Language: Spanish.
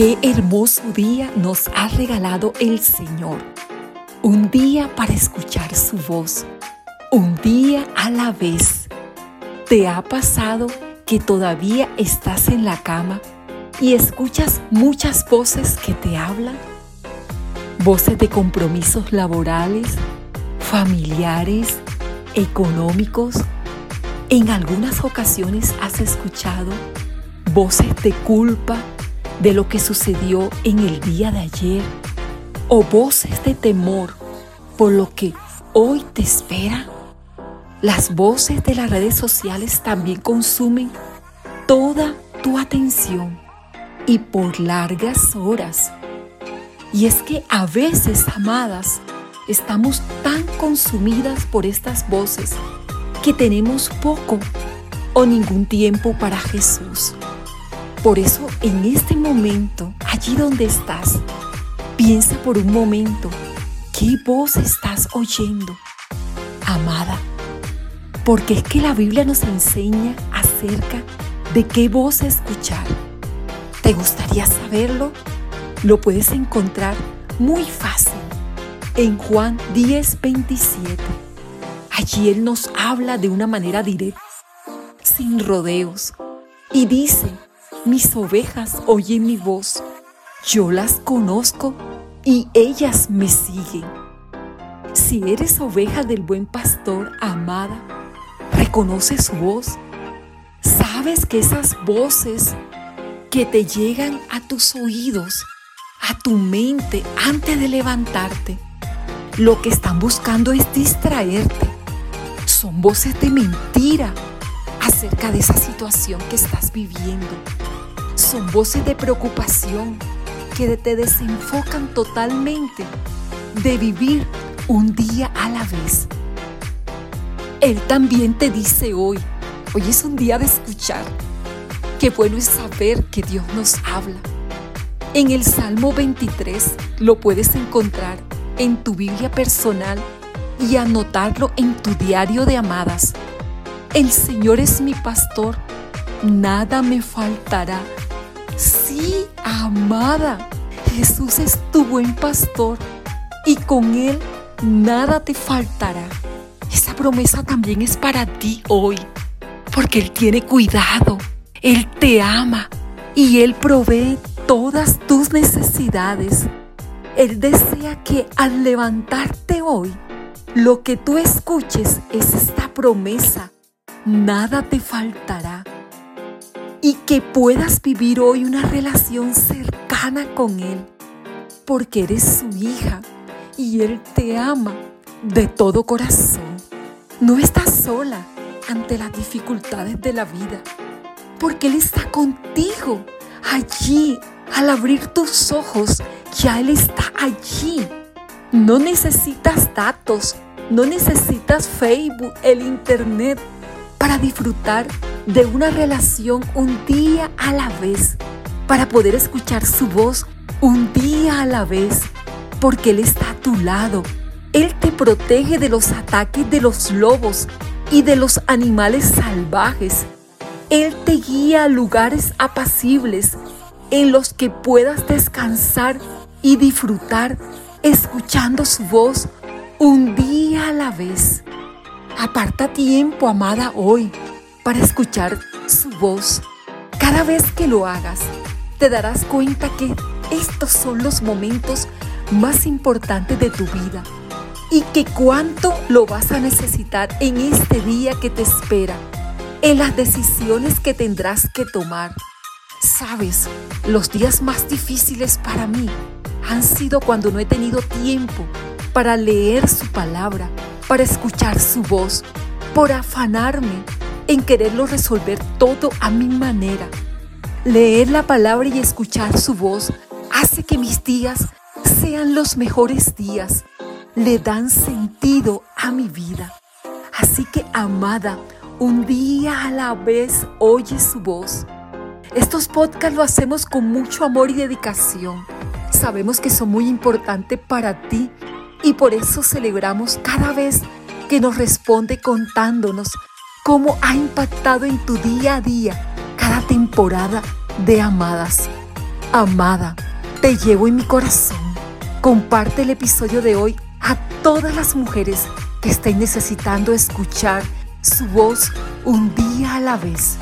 Qué hermoso día nos ha regalado el Señor. Un día para escuchar su voz. Un día a la vez. ¿Te ha pasado que todavía estás en la cama y escuchas muchas voces que te hablan? Voces de compromisos laborales, familiares, económicos. En algunas ocasiones has escuchado voces de culpa, de lo que sucedió en el día de ayer o voces de temor por lo que hoy te espera. Las voces de las redes sociales también consumen toda tu atención y por largas horas. Y es que a veces, amadas, estamos tan consumidas por estas voces que tenemos poco o ningún tiempo para Jesús. Por eso en este momento, allí donde estás, piensa por un momento qué voz estás oyendo, amada. Porque es que la Biblia nos enseña acerca de qué voz escuchar. ¿Te gustaría saberlo? Lo puedes encontrar muy fácil en Juan 10, 27. Allí Él nos habla de una manera directa, sin rodeos, y dice, mis ovejas oyen mi voz, yo las conozco y ellas me siguen. Si eres oveja del buen pastor, amada, reconoce su voz. Sabes que esas voces que te llegan a tus oídos, a tu mente antes de levantarte, lo que están buscando es distraerte. Son voces de mentira acerca de esa situación que estás viviendo son voces de preocupación que te desenfocan totalmente de vivir un día a la vez. Él también te dice hoy, hoy es un día de escuchar. Qué bueno es saber que Dios nos habla. En el Salmo 23 lo puedes encontrar en tu Biblia personal y anotarlo en tu diario de amadas. El Señor es mi pastor, nada me faltará Sí, amada, Jesús es tu buen pastor y con Él nada te faltará. Esa promesa también es para ti hoy, porque Él tiene cuidado, Él te ama y Él provee todas tus necesidades. Él desea que al levantarte hoy, lo que tú escuches es esta promesa. Nada te faltará y que puedas vivir hoy una relación cercana con Él, porque eres su hija y Él te ama de todo corazón. No estás sola ante las dificultades de la vida, porque Él está contigo allí. Al abrir tus ojos, ya Él está allí. No necesitas datos, no necesitas Facebook, el Internet para disfrutar de una relación un día a la vez, para poder escuchar su voz un día a la vez, porque Él está a tu lado. Él te protege de los ataques de los lobos y de los animales salvajes. Él te guía a lugares apacibles en los que puedas descansar y disfrutar escuchando su voz un día a la vez. Aparta tiempo, amada, hoy para escuchar su voz. Cada vez que lo hagas, te darás cuenta que estos son los momentos más importantes de tu vida y que cuánto lo vas a necesitar en este día que te espera, en las decisiones que tendrás que tomar. Sabes, los días más difíciles para mí han sido cuando no he tenido tiempo para leer su palabra, para escuchar su voz, por afanarme en quererlo resolver todo a mi manera. Leer la palabra y escuchar su voz hace que mis días sean los mejores días. Le dan sentido a mi vida. Así que, amada, un día a la vez oye su voz. Estos podcasts lo hacemos con mucho amor y dedicación. Sabemos que son muy importantes para ti y por eso celebramos cada vez que nos responde contándonos cómo ha impactado en tu día a día cada temporada de Amadas. Amada, te llevo en mi corazón. Comparte el episodio de hoy a todas las mujeres que estén necesitando escuchar su voz un día a la vez.